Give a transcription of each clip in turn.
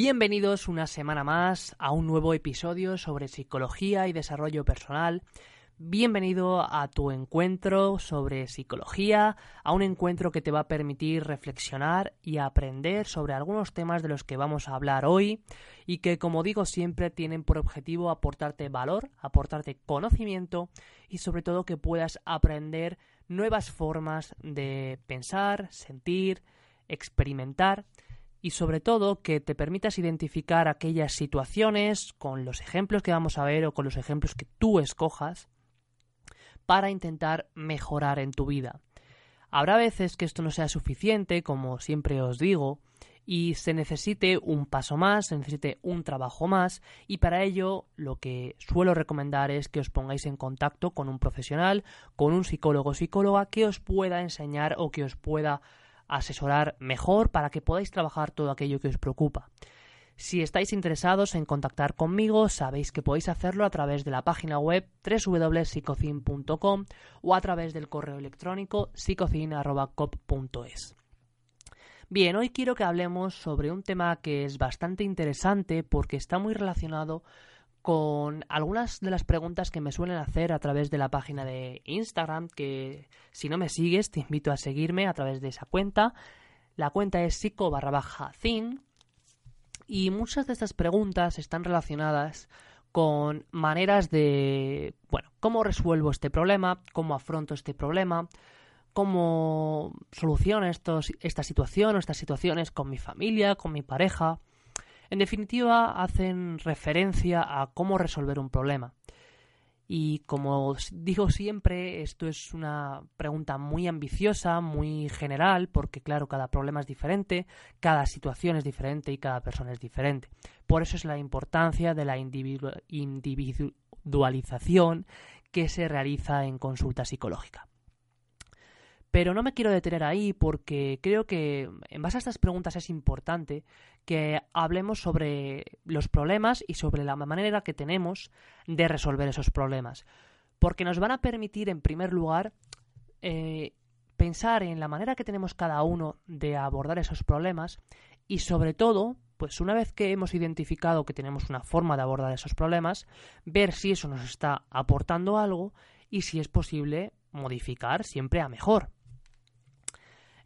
Bienvenidos una semana más a un nuevo episodio sobre psicología y desarrollo personal. Bienvenido a tu encuentro sobre psicología, a un encuentro que te va a permitir reflexionar y aprender sobre algunos temas de los que vamos a hablar hoy y que, como digo siempre, tienen por objetivo aportarte valor, aportarte conocimiento y sobre todo que puedas aprender nuevas formas de pensar, sentir, experimentar y sobre todo que te permitas identificar aquellas situaciones con los ejemplos que vamos a ver o con los ejemplos que tú escojas para intentar mejorar en tu vida. Habrá veces que esto no sea suficiente, como siempre os digo, y se necesite un paso más, se necesite un trabajo más, y para ello lo que suelo recomendar es que os pongáis en contacto con un profesional, con un psicólogo o psicóloga que os pueda enseñar o que os pueda asesorar mejor para que podáis trabajar todo aquello que os preocupa. Si estáis interesados en contactar conmigo, sabéis que podéis hacerlo a través de la página web www.psicocin.com o a través del correo electrónico psicocin.cop.es. Bien, hoy quiero que hablemos sobre un tema que es bastante interesante porque está muy relacionado con algunas de las preguntas que me suelen hacer a través de la página de Instagram, que si no me sigues te invito a seguirme a través de esa cuenta. La cuenta es psico barra baja y muchas de estas preguntas están relacionadas con maneras de, bueno, cómo resuelvo este problema, cómo afronto este problema, cómo soluciono estos, esta situación o estas situaciones con mi familia, con mi pareja, en definitiva, hacen referencia a cómo resolver un problema. Y como digo siempre, esto es una pregunta muy ambiciosa, muy general, porque claro, cada problema es diferente, cada situación es diferente y cada persona es diferente. Por eso es la importancia de la individualización que se realiza en consulta psicológica. Pero no me quiero detener ahí porque creo que en base a estas preguntas es importante que hablemos sobre los problemas y sobre la manera que tenemos de resolver esos problemas. Porque nos van a permitir, en primer lugar, eh, pensar en la manera que tenemos cada uno de abordar esos problemas y sobre todo, pues una vez que hemos identificado que tenemos una forma de abordar esos problemas, ver si eso nos está aportando algo y si es posible modificar siempre a mejor.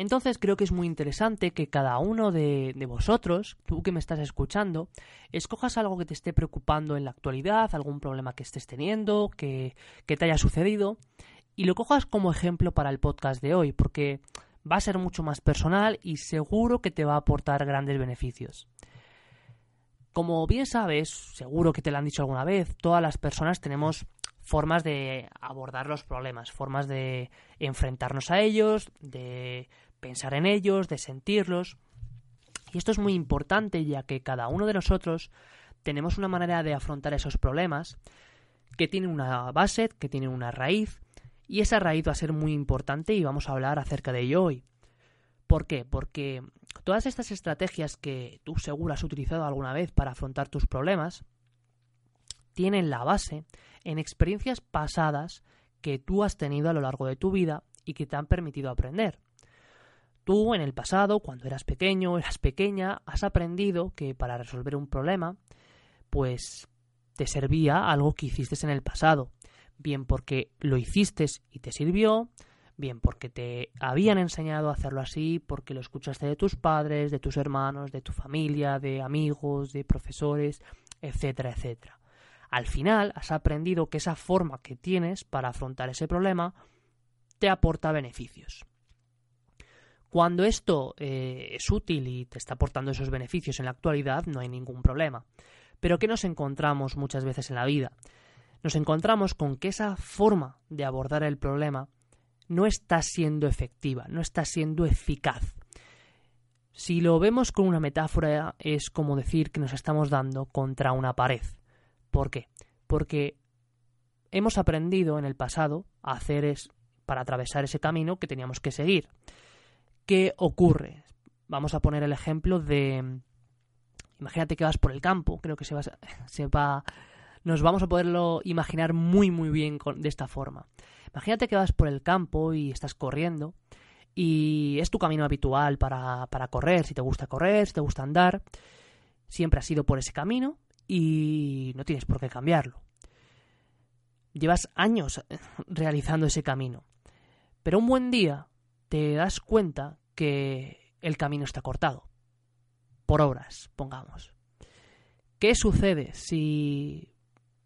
Entonces creo que es muy interesante que cada uno de, vosotros, tú que me estás escuchando, escojas algo que te esté preocupando en la actualidad, algún problema que estés teniendo, que, que te haya sucedido, y lo cojas como ejemplo para el podcast de hoy, porque va a ser mucho más personal y seguro que te va a aportar grandes beneficios. Como bien sabes, seguro que te lo han dicho alguna vez, todas las personas tenemos formas de abordar los problemas, formas de enfrentarnos a ellos, de pensar en ellos, de sentirlos. Y esto es muy importante ya que cada uno de nosotros tenemos una manera de afrontar esos problemas que tiene una base, que tiene una raíz, y esa raíz va a ser muy importante y vamos a hablar acerca de ello hoy. ¿Por qué? Porque todas estas estrategias que tú seguro has utilizado alguna vez para afrontar tus problemas tienen la base en experiencias pasadas que tú has tenido a lo largo de tu vida y que te han permitido aprender. Tú en el pasado, cuando eras pequeño, eras pequeña, has aprendido que para resolver un problema, pues te servía algo que hiciste en el pasado, bien porque lo hiciste y te sirvió, bien porque te habían enseñado a hacerlo así, porque lo escuchaste de tus padres, de tus hermanos, de tu familia, de amigos, de profesores, etcétera, etcétera. Al final has aprendido que esa forma que tienes para afrontar ese problema te aporta beneficios. Cuando esto eh, es útil y te está aportando esos beneficios en la actualidad, no hay ningún problema. Pero ¿qué nos encontramos muchas veces en la vida? Nos encontramos con que esa forma de abordar el problema no está siendo efectiva, no está siendo eficaz. Si lo vemos con una metáfora, es como decir que nos estamos dando contra una pared. ¿Por qué? Porque hemos aprendido en el pasado a hacer es para atravesar ese camino que teníamos que seguir. ¿Qué ocurre? Vamos a poner el ejemplo de imagínate que vas por el campo, creo que se va, se va nos vamos a poderlo imaginar muy muy bien de esta forma. Imagínate que vas por el campo y estás corriendo y es tu camino habitual para, para correr, si te gusta correr, si te gusta andar, siempre has ido por ese camino y no tienes por qué cambiarlo. Llevas años realizando ese camino, pero un buen día te das cuenta que el camino está cortado, por obras, pongamos. ¿Qué sucede si,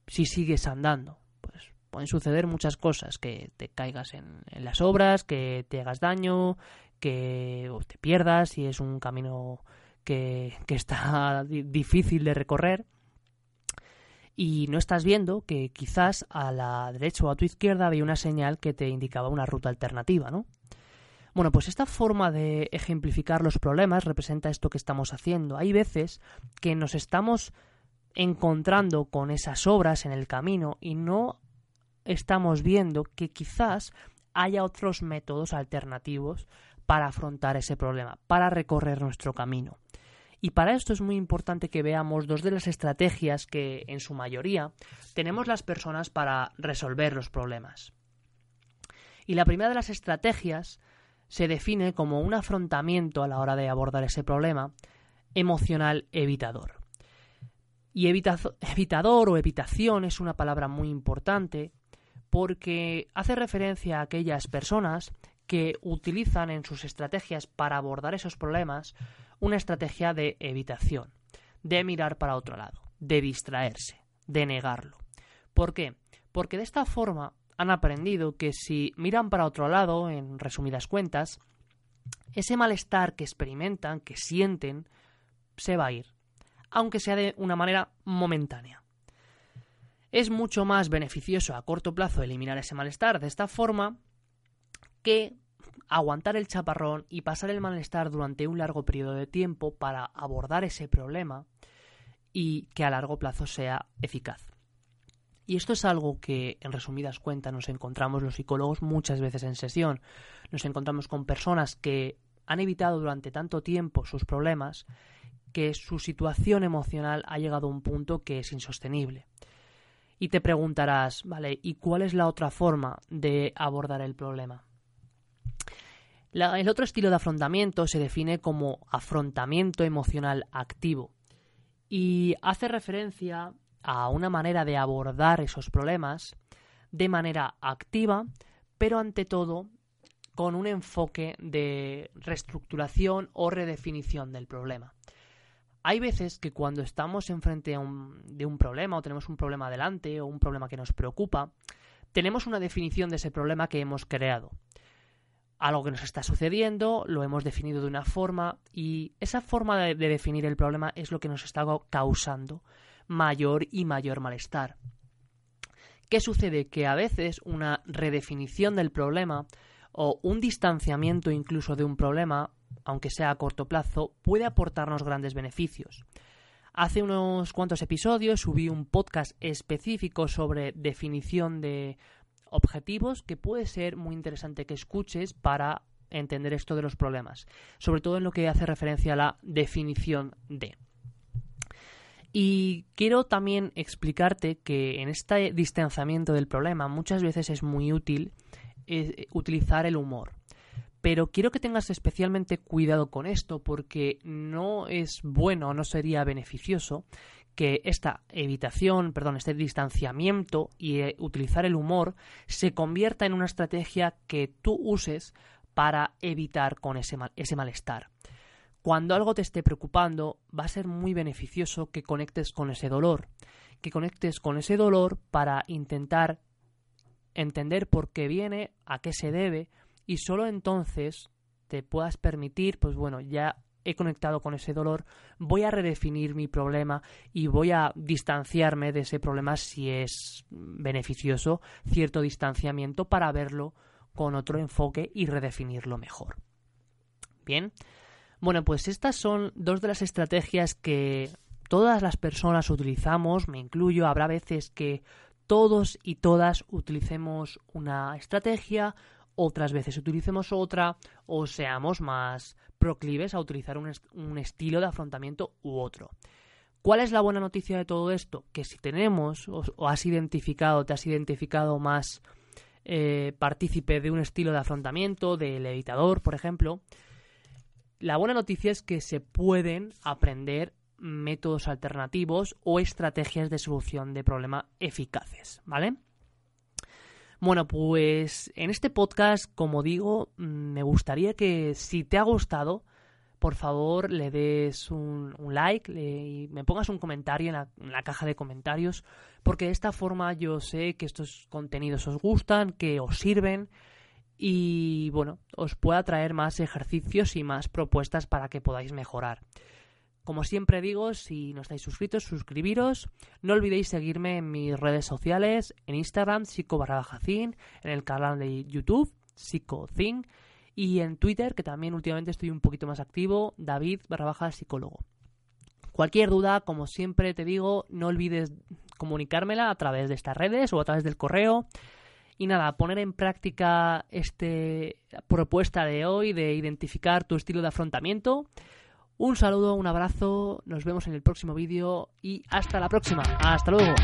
si sigues andando? Pues pueden suceder muchas cosas, que te caigas en, las obras, que te hagas daño, que te pierdas si es un camino que, que está difícil de recorrer y no estás viendo que quizás a la derecha o a tu izquierda había una señal que te indicaba una ruta alternativa, ¿no? Bueno, pues esta forma de ejemplificar los problemas representa esto que estamos haciendo. Hay veces que nos estamos encontrando con esas obras en el camino y no estamos viendo que quizás haya otros métodos alternativos para afrontar ese problema, para recorrer nuestro camino. Y para esto es muy importante que veamos dos de las estrategias que, en su mayoría, tenemos las personas para resolver los problemas. Y la primera de las estrategias se define como un afrontamiento a la hora de abordar ese problema emocional evitador. Y evitador o evitación es una palabra muy importante porque hace referencia a aquellas personas que utilizan en sus estrategias para abordar esos problemas una estrategia de evitación, de mirar para otro lado, de distraerse, de negarlo. ¿Por qué? Porque de esta forma han aprendido que si miran para otro lado, en resumidas cuentas, ese malestar que experimentan, que sienten, se va a ir, aunque sea de una manera momentánea. Es mucho más beneficioso a corto plazo eliminar ese malestar de esta forma que aguantar el chaparrón y pasar el malestar durante un largo periodo de tiempo para abordar ese problema y que a largo plazo sea eficaz. Y esto es algo que, en resumidas cuentas, nos encontramos los psicólogos muchas veces en sesión. Nos encontramos con personas que han evitado durante tanto tiempo sus problemas que su situación emocional ha llegado a un punto que es insostenible. Y te preguntarás, vale, ¿y cuál es la otra forma de abordar el problema? el otro estilo de afrontamiento se define como afrontamiento emocional activo y hace referencia a una manera de abordar esos problemas de manera activa, pero ante todo con un enfoque de reestructuración o redefinición del problema. Hay veces que cuando estamos enfrente de un problema o tenemos un problema delante o un problema que nos preocupa, tenemos una definición de ese problema que hemos creado. Algo que nos está sucediendo, lo hemos definido de una forma y esa forma de, de definir el problema es lo que nos está causando mayor y mayor malestar. ¿Qué sucede? Que a veces una redefinición del problema o un distanciamiento incluso de un problema aunque sea a corto plazo, puede aportarnos grandes beneficios. Hace unos cuantos episodios subí un podcast específico sobre definición de objetivos que puede ser muy interesante que escuches para entender esto de los problemas, sobre todo en lo que hace referencia a la definición de. Y quiero también explicarte que en este distanciamiento del problema muchas veces es muy útil eh, utilizar el humor. Pero quiero que tengas especialmente cuidado con esto porque no es bueno, no sería beneficioso que esta evitación, perdón, este distanciamiento y eh, utilizar el humor se convierta en una estrategia que tú uses para evitar con ese, ese malestar. Cuando algo te esté preocupando, va a ser muy beneficioso que conectes con ese dolor, que conectes con ese dolor para intentar entender por qué viene, a qué se debe, y solo entonces te puedas permitir, pues bueno, ya he conectado con ese dolor, voy a redefinir mi problema y voy a distanciarme de ese problema si es beneficioso cierto distanciamiento para verlo con otro enfoque y redefinirlo mejor. Bien, bueno, pues estas son dos de las estrategias que todas las personas utilizamos, me incluyo, habrá veces que todos y todas utilicemos una estrategia, otras veces utilicemos otra o seamos más proclives a utilizar un, estilo de afrontamiento u otro. ¿Cuál es la buena noticia de todo esto? Que si tenemos o, has identificado, te has identificado más eh, partícipe de un estilo de afrontamiento, del editador, por ejemplo, la buena noticia es que se pueden aprender métodos alternativos o estrategias de solución de problema eficaces, ¿vale? Bueno, pues en este podcast, como digo, mm, me gustaría que si te ha gustado, por favor le des un, like y me pongas un comentario en la, caja de comentarios, porque de esta forma yo sé que estos contenidos os gustan, que os sirven y bueno, os pueda traer más ejercicios y más propuestas para que podáis mejorar. Como siempre digo, si no estáis suscritos, suscribiros. No olvidéis seguirme en mis redes sociales, en Instagram, psico en el canal de YouTube, psicocin, y en Twitter, que también últimamente estoy un poquito más activo, David barra baja psicólogo. Cualquier duda, como siempre te digo, no olvides comunicármela a través de estas redes o a través del correo. Y nada, poner en práctica esta propuesta de hoy de identificar tu estilo de afrontamiento un saludo, un abrazo, nos vemos en el próximo vídeo y hasta la próxima. Hasta luego.